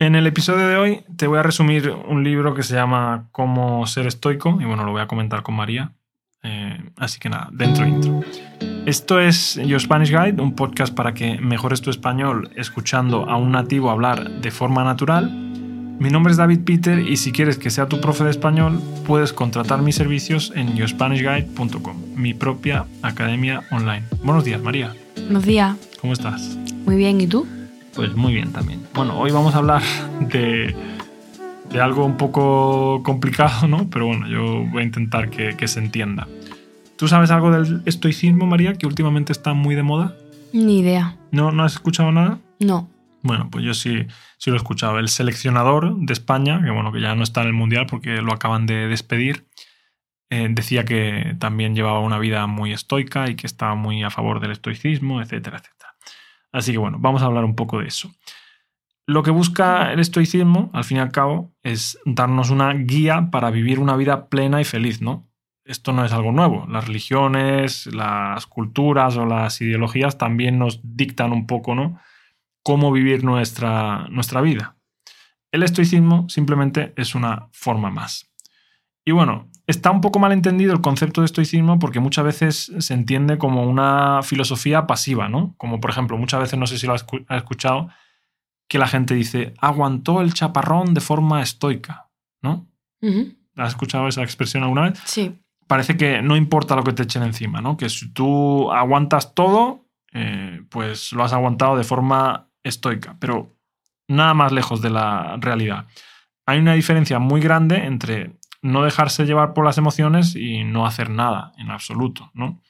En el episodio de hoy te voy a resumir un libro que se llama Cómo ser estoico y bueno, lo voy a comentar con María. Eh, así que nada, dentro intro. Esto es Your Spanish Guide, un podcast para que mejores tu español escuchando a un nativo hablar de forma natural. Mi nombre es David Peter y si quieres que sea tu profe de español, puedes contratar mis servicios en yourspanishguide.com, mi propia academia online. Buenos días, María. Buenos días. ¿Cómo estás? Muy bien, ¿y tú? Pues muy bien también. Bueno, hoy vamos a hablar de, de algo un poco complicado, ¿no? Pero bueno, yo voy a intentar que, que, se entienda. ¿Tú sabes algo del estoicismo, María, que últimamente está muy de moda? Ni idea. ¿No, ¿no has escuchado nada? No. Bueno, pues yo sí, sí lo he escuchado. El seleccionador de España, que bueno, que ya no está en el Mundial porque lo acaban de despedir, eh, decía que también llevaba una vida muy estoica y que estaba muy a favor del estoicismo, etcétera, etcétera. Así que bueno, vamos a hablar un poco de eso. Lo que busca el estoicismo, al fin y al cabo, es darnos una guía para vivir una vida plena y feliz, ¿no? Esto no es algo nuevo. Las religiones, las culturas o las ideologías también nos dictan un poco, ¿no? Cómo vivir nuestra, nuestra vida. El estoicismo simplemente es una forma más. Y bueno, está un poco mal entendido el concepto de estoicismo porque muchas veces se entiende como una filosofía pasiva, ¿no? Como por ejemplo, muchas veces, no sé si lo has escuchado, que la gente dice, aguantó el chaparrón de forma estoica, ¿no? ¿Has escuchado esa expresión alguna vez? Sí. Parece que no importa lo que te echen encima, ¿no? Que si tú aguantas todo, eh, pues lo has aguantado de forma estoica, pero nada más lejos de la realidad. Hay una diferencia muy grande entre no dejarse llevar por las emociones y no hacer nada en absoluto, ¿no?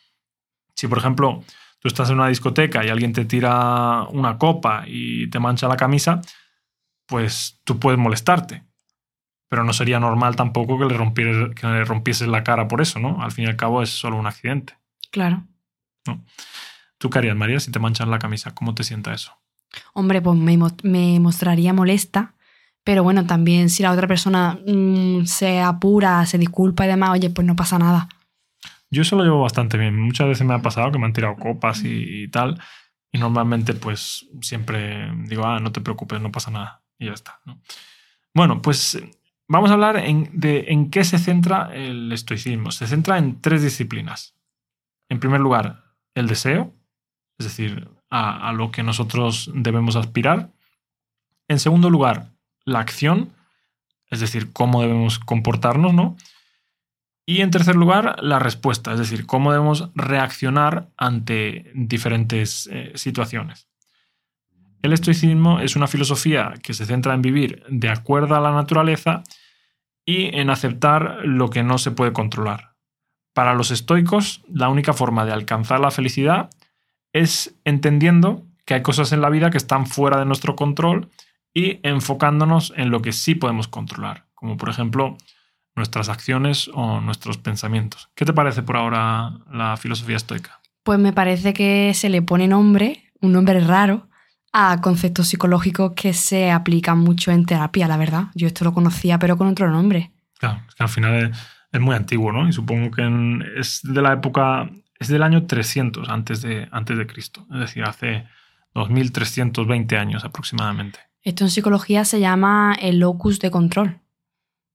Si, por ejemplo, tú estás en una discoteca y alguien te tira una copa y te mancha la camisa, pues tú puedes molestarte. Pero no sería normal tampoco que le, rompieses, que le rompieses la cara por eso, ¿no? Al fin y al cabo es solo un accidente. Claro. ¿no? ¿Tú qué harías, María, si te manchan la camisa? ¿Cómo te sienta eso? Hombre, pues me, me mostraría molesta pero bueno, también si la otra persona mmm, se apura, se disculpa y demás, oye, pues no pasa nada. Yo eso lo llevo bastante bien. Muchas veces me ha pasado que me han tirado copas y, y tal. Y normalmente, pues siempre digo, ah, no te preocupes, no pasa nada. Y ya está. ¿no? Bueno, pues vamos a hablar en, de en qué se centra el estoicismo. Se centra en tres disciplinas. En primer lugar, el deseo, es decir, a, a lo que nosotros debemos aspirar. En segundo lugar, la acción, es decir, cómo debemos comportarnos, ¿no? Y en tercer lugar, la respuesta, es decir, cómo debemos reaccionar ante diferentes eh, situaciones. El estoicismo es una filosofía que se centra en vivir de acuerdo a la naturaleza y en aceptar lo que no se puede controlar. Para los estoicos, la única forma de alcanzar la felicidad es entendiendo que hay cosas en la vida que están fuera de nuestro control y enfocándonos en lo que sí podemos controlar, como por ejemplo nuestras acciones o nuestros pensamientos. ¿Qué te parece por ahora la filosofía estoica? Pues me parece que se le pone nombre, un nombre raro, a conceptos psicológicos que se aplican mucho en terapia, la verdad. Yo esto lo conocía, pero con otro nombre. Claro, es que al final es, es muy antiguo, ¿no? Y supongo que en, es de la época, es del año 300 antes de, antes de Cristo, es decir, hace 2320 años aproximadamente. Esto en psicología se llama el locus de control.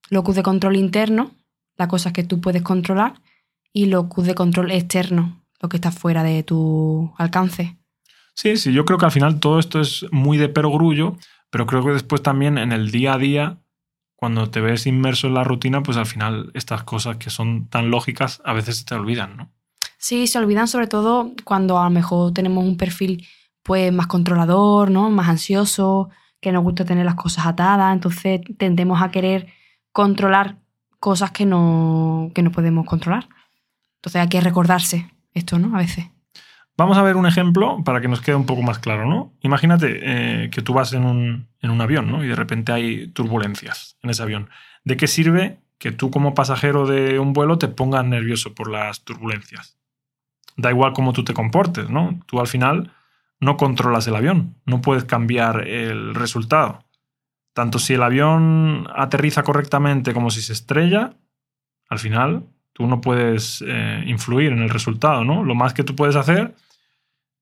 Locus de control interno, las cosas que tú puedes controlar, y locus de control externo, lo que está fuera de tu alcance. Sí, sí, yo creo que al final todo esto es muy de perogrullo, pero creo que después también en el día a día, cuando te ves inmerso en la rutina, pues al final estas cosas que son tan lógicas a veces se te olvidan, ¿no? Sí, se olvidan sobre todo cuando a lo mejor tenemos un perfil pues más controlador, ¿no? Más ansioso, que nos gusta tener las cosas atadas, entonces tendemos a querer controlar cosas que no, que no podemos controlar. Entonces hay que recordarse esto, ¿no? A veces. Vamos a ver un ejemplo para que nos quede un poco más claro, ¿no? Imagínate eh, que tú vas en un, en un avión, ¿no? Y de repente hay turbulencias en ese avión. ¿De qué sirve que tú como pasajero de un vuelo te pongas nervioso por las turbulencias? Da igual cómo tú te comportes, ¿no? Tú al final no controlas el avión, no puedes cambiar el resultado. Tanto si el avión aterriza correctamente como si se estrella, al final tú no puedes eh, influir en el resultado, ¿no? Lo más que tú puedes hacer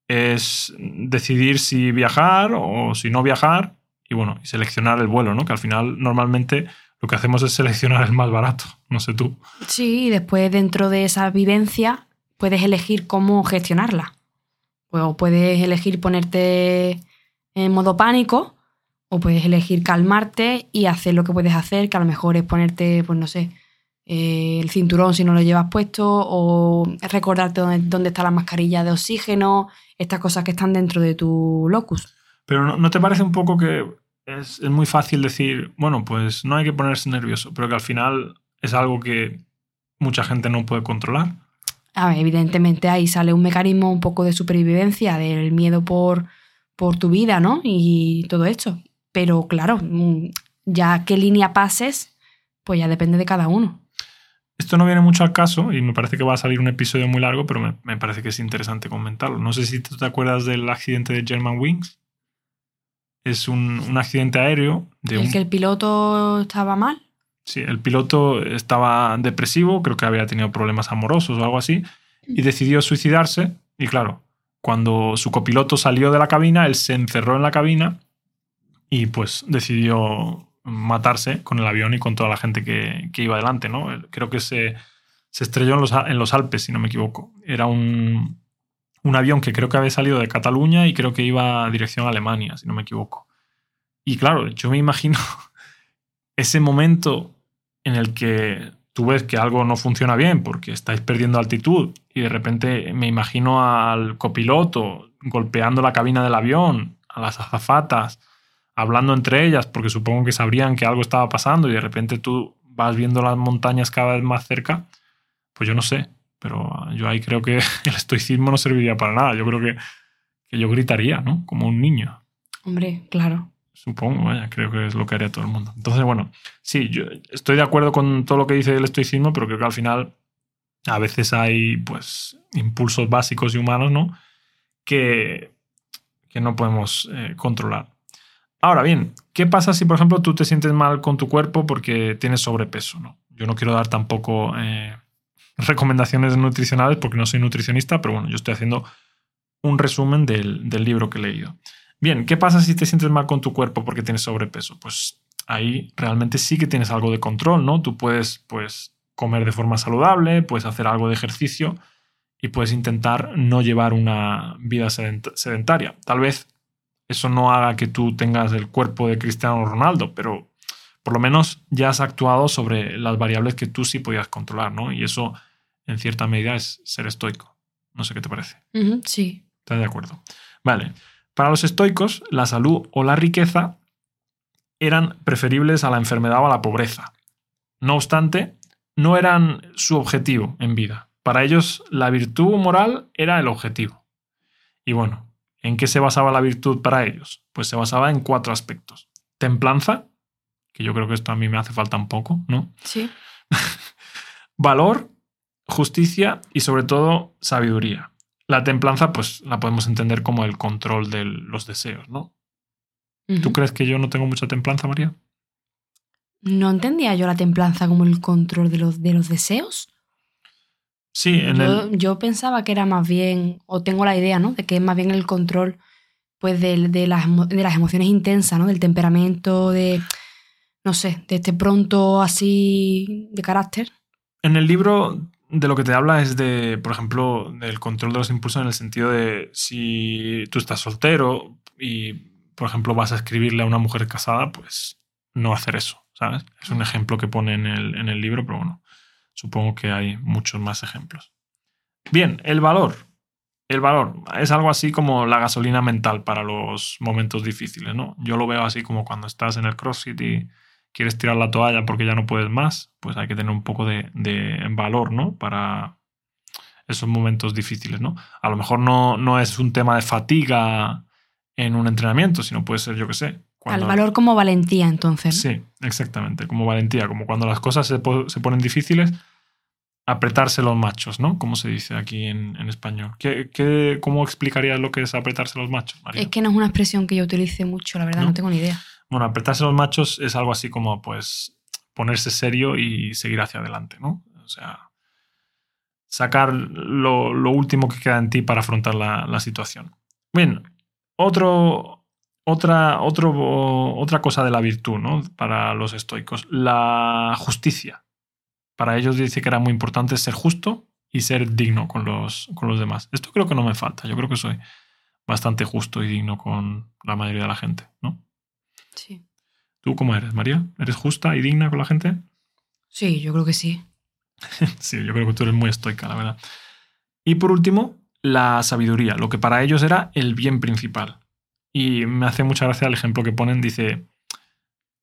es decidir si viajar o si no viajar y bueno, y seleccionar el vuelo, ¿no? Que al final normalmente lo que hacemos es seleccionar el más barato, no sé tú. Sí, y después dentro de esa vivencia puedes elegir cómo gestionarla. O puedes elegir ponerte en modo pánico o puedes elegir calmarte y hacer lo que puedes hacer, que a lo mejor es ponerte, pues no sé, eh, el cinturón si no lo llevas puesto o recordarte dónde, está la mascarilla de oxígeno, estas cosas que están dentro de tu locus. Pero ¿no, te parece un poco que es, es, muy fácil decir, bueno, pues no hay que ponerse nervioso, pero que al final es algo que mucha gente no puede controlar? A ver, evidentemente ahí sale un mecanismo un poco de supervivencia, del miedo por, por tu vida, ¿no? Y todo esto. Pero claro, mm, ya qué línea pases, pues ya depende de cada uno. Esto no viene mucho al caso y me parece que va a salir un episodio muy largo, pero me, parece que es interesante comentarlo. No sé si tú te acuerdas del accidente de German Wings. Es un, accidente aéreo. De ¿El que el piloto estaba mal? Sí, el piloto estaba depresivo, creo que había tenido problemas amorosos o algo así, y decidió suicidarse. Y claro, cuando su copiloto salió de la cabina, él se encerró en la cabina y pues decidió matarse con el avión y con toda la gente que, iba delante, ¿no? Creo que se, se estrelló en los, en los, Alpes, si no me equivoco. Era un, un, avión que creo que había salido de Cataluña y creo que iba a dirección a Alemania, si no me equivoco. Y claro, yo me imagino ese momento en el que tú ves que algo no funciona bien porque estáis perdiendo altitud y de repente me imagino al copiloto golpeando la cabina del avión, a las azafatas, hablando entre ellas, porque supongo que sabrían que algo estaba pasando y de repente tú vas viendo las montañas cada vez más cerca, pues yo no sé, pero yo ahí creo que el estoicismo no serviría para nada. Yo creo que, que yo gritaría, ¿no? Como un niño. Hombre, claro. Supongo, vaya, creo que es lo que haría todo el mundo. Entonces, bueno, sí, yo estoy de acuerdo con todo lo que dice el estoicismo, pero creo que al final a veces hay, pues, impulsos básicos y humanos, ¿no? Que, que no podemos eh, controlar. Ahora bien, ¿qué pasa si, por ejemplo, tú te sientes mal con tu cuerpo porque tienes sobrepeso? ¿no? Yo no quiero dar tampoco eh, recomendaciones nutricionales porque no soy nutricionista, pero bueno, yo estoy haciendo un resumen del, libro que he leído. Bien, ¿qué pasa si te sientes mal con tu cuerpo porque tienes sobrepeso? Pues ahí realmente sí que tienes algo de control, ¿no? Tú puedes, pues, comer de forma saludable, puedes hacer algo de ejercicio y puedes intentar no llevar una vida sedentaria. Tal vez eso no haga que tú tengas el cuerpo de Cristiano Ronaldo, pero por lo menos ya has actuado sobre las variables que tú sí podías controlar, ¿no? Y eso, en cierta medida, es ser estoico. No sé qué te parece. sí. ¿Estás de acuerdo? Vale. Para los estoicos, la salud o la riqueza eran preferibles a la enfermedad o a la pobreza. No obstante, no eran su objetivo en vida. Para ellos, la virtud moral era el objetivo. Y bueno, ¿En qué se basaba la virtud para ellos? Pues se basaba en cuatro aspectos. Templanza, que yo creo que esto a mí me hace falta un poco, ¿no? Sí. Valor, justicia y sobre todo sabiduría. La templanza, pues la podemos entender como el control de los deseos, ¿no? ¿Tú crees que yo no tengo mucha templanza, María? No entendía yo la templanza como el control de los, de los deseos. Sí, en yo, el... yo pensaba que era más bien, o tengo la idea, ¿no? De que es más bien el control pues de, de, las, de las emociones intensas, ¿no? Del temperamento, de, no sé, de este pronto así de carácter. En el libro de lo que te habla es de, por ejemplo, del control de los impulsos en el sentido de si tú estás soltero y, por ejemplo, vas a escribirle a una mujer casada, pues no hacer eso, ¿sabes? Es un ejemplo que pone en el, en el libro, pero bueno. Supongo que hay muchos más ejemplos. Bien, el valor. El valor es algo así como la gasolina mental para los momentos difíciles, ¿no? Yo lo veo así como cuando estás en el CrossFit y quieres tirar la toalla porque ya no puedes más, pues hay que tener un poco de, valor, ¿no? Para esos momentos difíciles, ¿no? A lo mejor no, no es un tema de fatiga en un entrenamiento, sino puede ser, yo qué sé, al valor como valentía, entonces. Sí, exactamente, como valentía, como cuando las cosas se, ponen difíciles, apretarse los machos, ¿no? Como se dice aquí en, español. ¿Qué, cómo explicarías lo que es apretarse los machos, María? Es que no es una expresión que yo utilice mucho, la verdad, no, tengo ni idea. Bueno, apretarse los machos es algo así como, pues, ponerse serio y seguir hacia adelante, ¿no? O sea, sacar lo, último que queda en ti para afrontar la, situación. Bien, otro, otra, otro, otra cosa de la virtud, ¿no? Para los estoicos, la justicia. Para ellos dice que era muy importante ser justo y ser digno con los, con los demás. Esto creo que no me falta. Yo creo que soy bastante justo y digno con la mayoría de la gente, ¿no? Sí. ¿Tú cómo eres, María? ¿Eres justa y digna con la gente? Sí, yo creo que sí. sí, yo creo que tú eres muy estoica, la verdad. Y por último, la sabiduría, lo que para ellos era el bien principal. Y me hace mucha gracia el ejemplo que ponen, dice,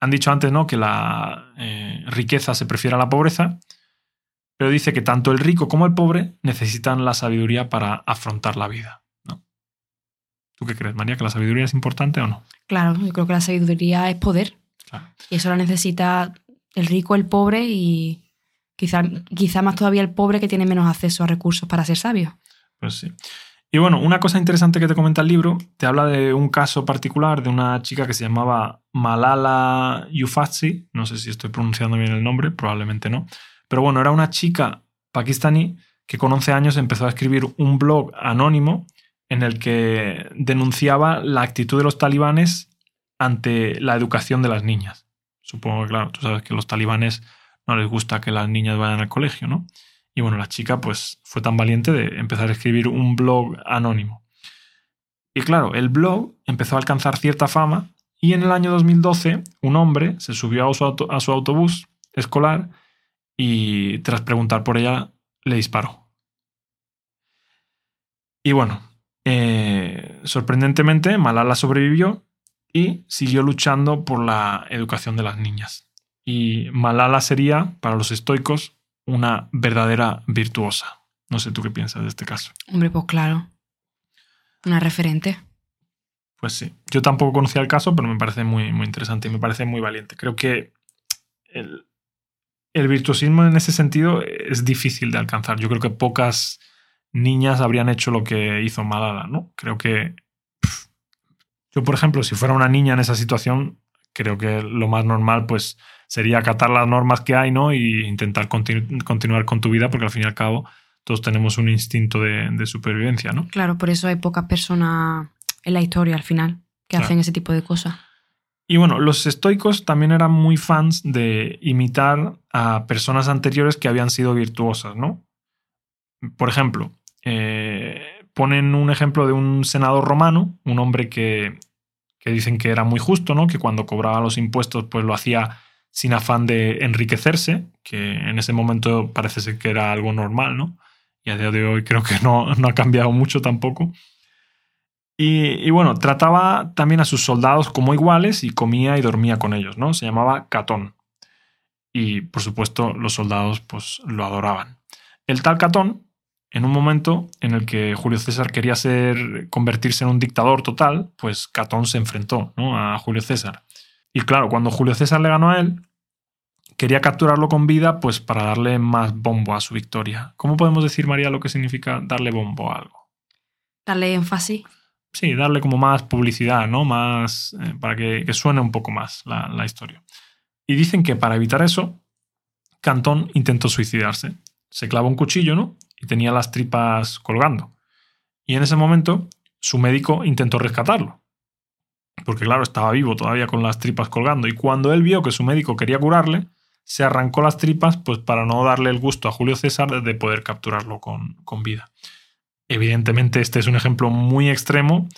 han dicho antes, ¿no? Que la eh, riqueza se prefiere a la pobreza, pero dice que tanto el rico como el pobre necesitan la sabiduría para afrontar la vida. ¿Tú qué crees, María? ¿Que la sabiduría es importante o no? Claro, yo creo que la sabiduría es poder. Y eso la necesita el rico, el pobre y quizá, quizá más todavía el pobre que tiene menos acceso a recursos para ser sabio. Pues sí. Y bueno, una cosa interesante que te comenta el libro, te habla de un caso particular de una chica que se llamaba Malala Yousafzai, no sé si estoy pronunciando bien el nombre, probablemente no, pero bueno, era una chica pakistaní que con 11 años empezó a escribir un blog anónimo en el que denunciaba la actitud de los talibanes ante la educación de las niñas. Supongo que, claro, tú sabes que a los talibanes no les gusta que las niñas vayan al colegio, ¿no? Y bueno, la chica pues fue tan valiente de empezar a escribir un blog anónimo. Y claro, el blog empezó a alcanzar cierta fama y en el año 2012 un hombre se subió a su, autobús escolar y tras preguntar por ella le disparó. Y bueno, eh, sorprendentemente Malala sobrevivió y siguió luchando por la educación de las niñas. Y Malala sería, para los estoicos, una verdadera virtuosa. No sé tú qué piensas de este caso. Hombre, pues claro. Una referente. Pues sí. Yo tampoco conocía el caso, pero me parece muy, muy interesante y me parece muy valiente. Creo que el, virtuosismo en ese sentido es difícil de alcanzar. Yo creo que pocas niñas habrían hecho lo que hizo Malala, ¿no? Creo que yo, por ejemplo, si fuera una niña en esa situación, creo que lo más normal, pues, sería acatar las normas que hay, ¿no? Y intentar continuar con tu vida, porque al fin y al cabo todos tenemos un instinto de, supervivencia, ¿no? Claro, por eso hay pocas personas en la historia al final que hacen ese tipo de cosas. Y bueno, los estoicos también eran muy fans de imitar a personas anteriores que habían sido virtuosas, ¿no? Por ejemplo, eh, ponen un ejemplo de un senador romano, un hombre que, que dicen que era muy justo, ¿no? Que cuando cobraba los impuestos, pues lo hacía sin afán de enriquecerse, que en ese momento parece ser que era algo normal, ¿no? Y a día de hoy creo que no, no ha cambiado mucho tampoco. Y, bueno, trataba también a sus soldados como iguales y comía y dormía con ellos, ¿no? Se llamaba Catón. Y por supuesto los soldados pues lo adoraban. El tal Catón en un momento en el que Julio César quería ser, convertirse en un dictador total, pues Catón se enfrentó a Julio César. Y claro, cuando Julio César le ganó a él, quería capturarlo con vida, pues para darle más bombo a su victoria. ¿Cómo podemos decir, María, lo que significa darle bombo a algo? Darle énfasis. Sí, darle como más publicidad, ¿no? Más. Eh, para que, suene un poco más la, la historia. Y dicen que para evitar eso, Cantón intentó suicidarse. Se clavó un cuchillo, ¿no? Y tenía las tripas colgando. Y en ese momento su médico intentó rescatarlo. Porque claro, estaba vivo todavía con las tripas colgando. Y cuando él vio que su médico quería curarle, se arrancó las tripas pues para no darle el gusto a Julio César de poder capturarlo con, con vida. Evidentemente este es un ejemplo muy extremo,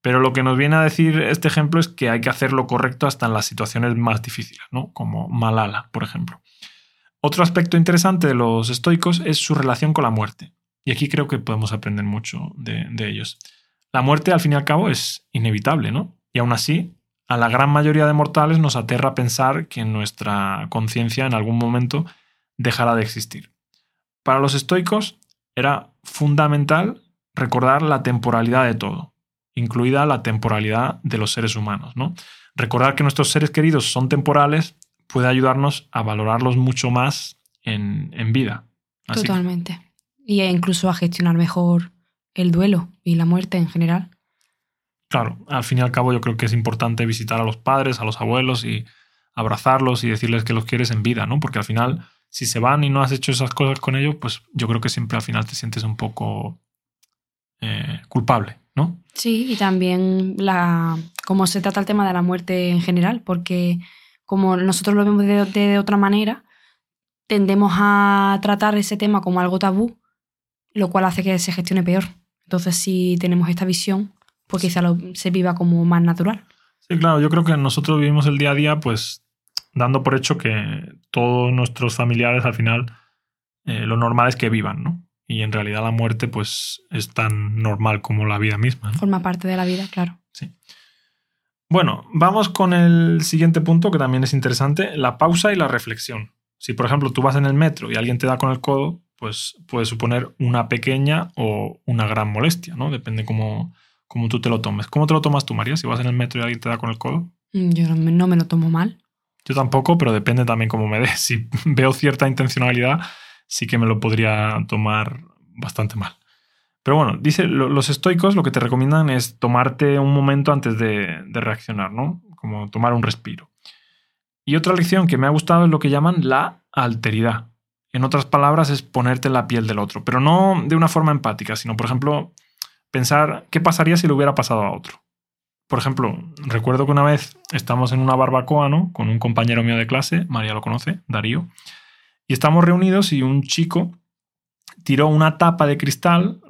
pero lo que nos viene a decir este ejemplo es que hay que hacer lo correcto hasta en las situaciones más difíciles, ¿no? Como Malala, por ejemplo. Otro aspecto interesante de los estoicos es su relación con la muerte. Y aquí creo que podemos aprender mucho de, ellos. La muerte, al fin y al cabo, es inevitable, ¿no? Y aún así, a la gran mayoría de mortales nos aterra pensar que nuestra conciencia en algún momento dejará de existir. Para los estoicos era fundamental recordar la temporalidad de todo, incluida la temporalidad de los seres humanos, ¿no? Recordar que nuestros seres queridos son temporales puede ayudarnos a valorarlos mucho más en, vida. Totalmente. Y incluso a gestionar mejor el duelo y la muerte en general. Claro, al fin y al cabo yo creo que es importante visitar a los padres, a los abuelos y abrazarlos y decirles que los quieres en vida, ¿no? Porque al final, si se van y no has hecho esas cosas con ellos, pues yo creo que siempre al final te sientes un poco eh, culpable, ¿no? Sí, y también la, cómo se trata el tema de la muerte en general, porque como nosotros lo vemos de, de- de otra manera, tendemos a tratar ese tema como algo tabú, lo cual hace que se gestione peor. Entonces, si tenemos esta visión, pues quizá lo- se viva como más natural. Sí, claro, yo creo que nosotros vivimos el día a día pues dando por hecho que todos nuestros familiares al final eh, lo normal es que vivan, ¿no? Y en realidad la muerte pues es tan normal como la vida misma. ¿no? Forma parte de la vida, claro. Bueno, vamos con el siguiente punto que también es interesante, la pausa y la reflexión. Si por ejemplo tú vas en el metro y alguien te da con el codo, pues puede suponer una pequeña o una gran molestia, ¿no? Depende cómo, cómo tú te lo tomes. ¿Cómo te lo tomas tú, María? Si vas en el metro y alguien te da con el codo. Mm, Yo no me, no me lo tomo mal. Yo tampoco, pero depende también cómo me dé. Si veo cierta intencionalidad, sí que me lo podría tomar bastante mal. Pero bueno, dice, lo- los estoicos lo que te recomiendan es tomarte un momento antes de, de reaccionar, ¿no? Como tomar un respiro. Y otra lección que me ha gustado es lo que llaman la alteridad. En otras palabras, es ponerte en la piel del otro, pero no de una forma empática, sino, por ejemplo, pensar qué pasaría si le hubiera pasado a otro. Por ejemplo, recuerdo que una vez estamos en una barbacoa, ¿no? Con un compañero mío de clase, María lo conoce, Darío, y estamos reunidos y un chico tiró una tapa de cristal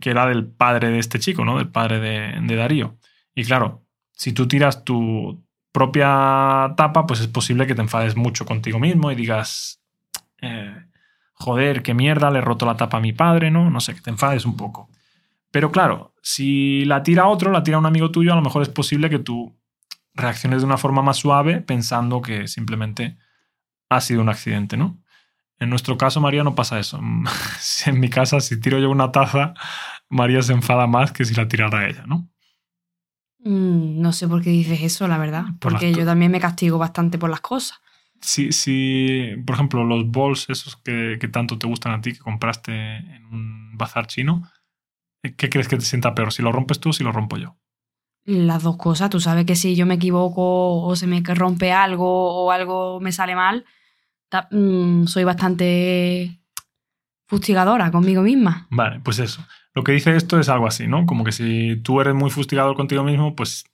que era del padre de este chico, ¿no? Del padre de, de Darío. Y claro, si tú tiras tu propia tapa, pues es posible que te enfades mucho contigo mismo y digas, eh, joder, qué mierda, le he roto la tapa a mi padre, ¿no? No sé, que te enfades un poco. Pero claro, si la tira otro, la tira un amigo tuyo, a lo mejor es posible que tú reacciones de una forma más suave pensando que simplemente ha sido un accidente, ¿no? En nuestro caso, María, no pasa eso. en mi casa, si tiro yo una taza, María se enfada más que si la tirara ella, ¿no? Mm, No sé por qué dices eso, la verdad. Por Porque yo también me castigo bastante por las cosas. Si, si por ejemplo, los bols esos que, que tanto te gustan a ti, que compraste en un bazar chino, ¿qué crees que te sienta peor? ¿Si lo rompes tú o si lo rompo yo? Las dos cosas. Tú sabes que si yo me equivoco o se me rompe algo o algo me sale mal, mm, soy bastante fustigadora conmigo misma. Vale, pues eso. Lo que dice esto es algo así, ¿no? Como que si tú eres muy fustigador contigo mismo, pues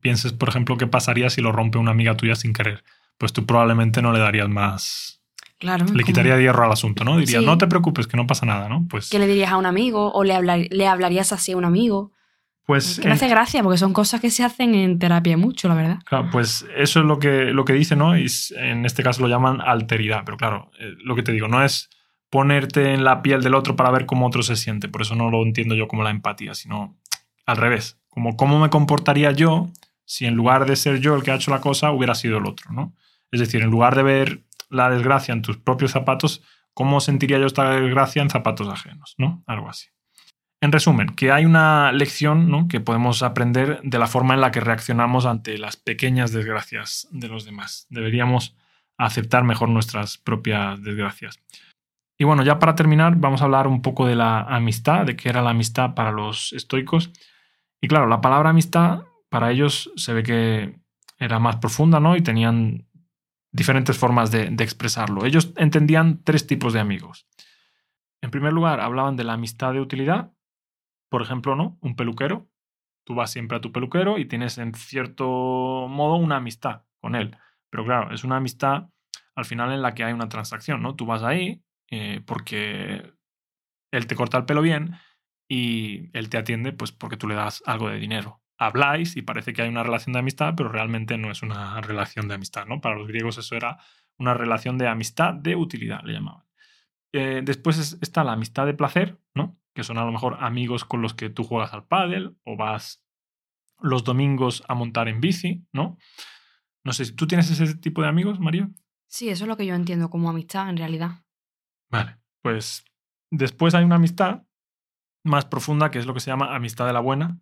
pienses, por ejemplo, qué pasaría si lo rompe una amiga tuya sin querer. Pues tú probablemente no le darías más. Claro. Le como- quitaría hierro al asunto, ¿no? Dirías, Sí. no te preocupes, que no pasa nada, ¿no? Pues, ¿Qué le dirías a un amigo? ¿O le, hablar- le hablarías así a un amigo? Pues, Que me hace gracia porque son cosas que se hacen en terapia mucho, la verdad. claro, pues eso es lo que, lo que dice, ¿no? Y en este caso lo llaman alteridad. Pero claro, eh, lo que te digo, no es ponerte en la piel del otro para ver cómo otro se siente. Por eso no lo entiendo yo como la empatía, sino al revés. Como cómo me comportaría yo si en lugar de ser yo el que ha hecho la cosa hubiera sido el otro, ¿no? Es decir, en lugar de ver la desgracia en tus propios zapatos, ¿cómo sentiría yo esta desgracia en zapatos ajenos, ¿no? Algo así. En resumen, que hay una lección que podemos aprender de la forma en la que reaccionamos ante las pequeñas desgracias de los demás. Deberíamos aceptar mejor nuestras propias desgracias. Y bueno, ya para terminar, vamos a hablar un poco de la amistad, de qué era la amistad para los estoicos. Y claro, la palabra amistad para ellos se ve que era más profunda, ¿no? Y tenían diferentes formas de expresarlo. Ellos entendían tres tipos de amigos. En primer lugar, hablaban de la amistad de utilidad. Por ejemplo, ¿no? Un peluquero. Tú vas siempre a tu peluquero y tienes en cierto modo una amistad con él. Pero claro, es una amistad al final en la que hay una transacción, ¿no? Tú vas ahí eh, porque él te corta el pelo bien y él te atiende pues porque tú le das algo de dinero. Habláis y parece que hay una relación de amistad, pero realmente no es una relación de amistad, ¿no? Para los griegos eso era una relación de amistad de utilidad, le llamaban. Eh, después es- está la amistad de placer, ¿no? Que son a lo mejor amigos con los que tú juegas al pádel o vas los domingos a montar en bici, ¿no? No sé si tú tienes ese tipo de amigos, María. Sí, eso es lo que yo entiendo como amistad en realidad. Vale, pues después hay una amistad más profunda que es lo que se llama amistad de la buena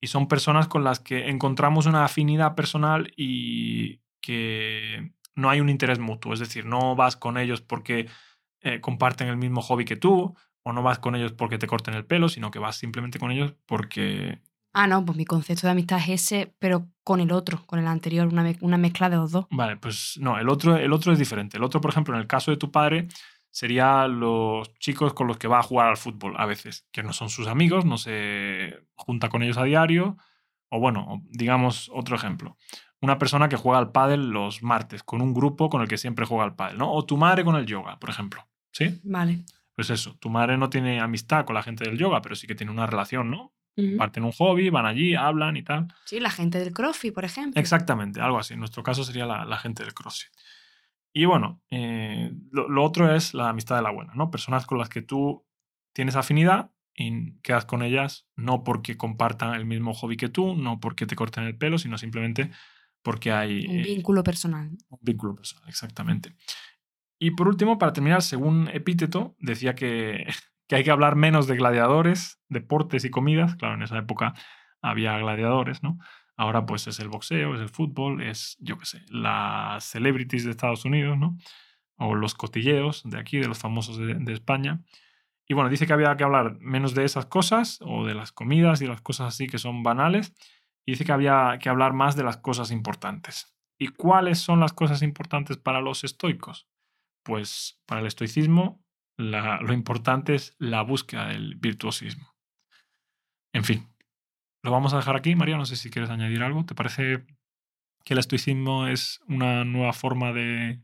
y son personas con las que encontramos una afinidad personal y que no hay un interés mutuo, es decir, no vas con ellos porque eh, comparten el mismo hobby que tú o no vas con ellos porque te corten el pelo, sino que vas simplemente con ellos porque Ah, no, pues mi concepto de amistad es ese, pero con el otro, con el anterior, una, me- una mezcla de los dos. Vale, pues no, el otro, el otro es diferente. El otro, por ejemplo, en el caso de tu padre, sería los chicos con los que va a jugar al fútbol a veces, que no son sus amigos, no se junta con ellos a diario. O bueno, digamos otro ejemplo. Una persona que juega al pádel los martes con un grupo con el que siempre juega al pádel, ¿no? O tu madre con el yoga, por ejemplo. ¿Sí? Vale. Pues eso, tu madre no tiene amistad con la gente del yoga, pero sí que tiene una relación, ¿no? Ujú. Parten un hobby, van allí, hablan y tal. Sí, la gente del CrossFit, por ejemplo. Exactamente, algo así. En nuestro caso sería la, la gente del CrossFit. Y bueno, eh, lo, lo otro es la amistad de la buena, ¿no? Personas con las que tú tienes afinidad y quedas con ellas no porque compartan el mismo hobby que tú, no porque te corten el pelo, sino simplemente porque hay Un eh, vínculo personal. un vínculo personal, exactamente. Y por último, para terminar, según Epíteto, decía que, que hay que hablar menos de gladiadores, deportes y comidas. Claro, en esa época había gladiadores, ¿no? Ahora pues es el boxeo, es el fútbol, es, yo qué sé, las celebrities de Estados Unidos, ¿no? O los cotilleos de aquí, de los famosos de, España. Y bueno, dice que había que hablar menos de esas cosas, o de las comidas y las cosas así que son banales, y dice que había que hablar más de las cosas importantes. ¿Y cuáles son las cosas importantes para los estoicos? Pues para el estoicismo la- lo importante es la búsqueda del virtuosismo. En fin, lo vamos a dejar aquí. María, no sé si quieres añadir algo. ¿Te parece que el estoicismo es una nueva forma de...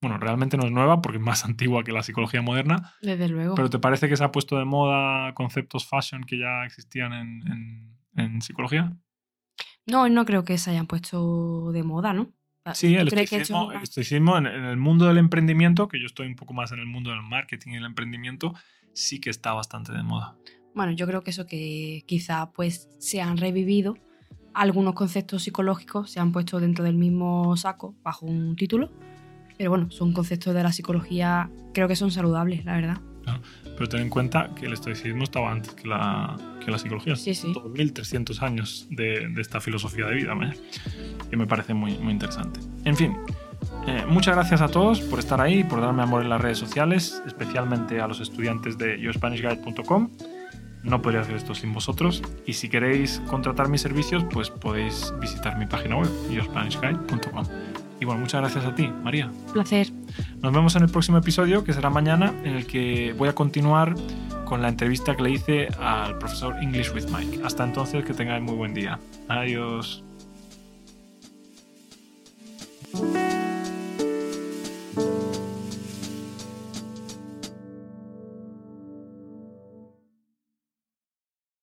Bueno, realmente no es nueva porque es más antigua que la psicología moderna, Desde luego. pero ¿te parece que se ha puesto de moda conceptos fashion que ya existían en, en- en psicología? No, no creo que se hayan puesto de moda, ¿no? Sí, el ¿Tú crees que estoicismo, el estoicismo en, en el mundo del emprendimiento, que yo estoy un poco más en el mundo del marketing y el emprendimiento, sí que está bastante de moda. Bueno, yo creo que eso que quizá pues se han revivido algunos conceptos psicológicos, se han puesto dentro del mismo saco bajo un título, pero bueno, son conceptos de la psicología, creo que son saludables, la verdad. Pero ten en cuenta que el estoicismo estaba antes que la, que la psicología. Sí, sí. 2.300 años de, de esta filosofía de vida, vaya, que me parece muy, muy interesante. En fin, eh, muchas gracias a todos por estar ahí, por darme amor en las redes sociales, especialmente a los estudiantes de yourspanishguide.com. No podría hacer esto sin vosotros. Y si queréis contratar mis servicios, pues podéis visitar mi página web, yourspanishguide.com. Y bueno, muchas gracias a ti, María. Placer. Nos vemos en el próximo episodio, que será mañana, en el que voy a continuar con la entrevista que le hice al profesor English with Mike. Hasta entonces, que tengáis muy buen día. Adiós.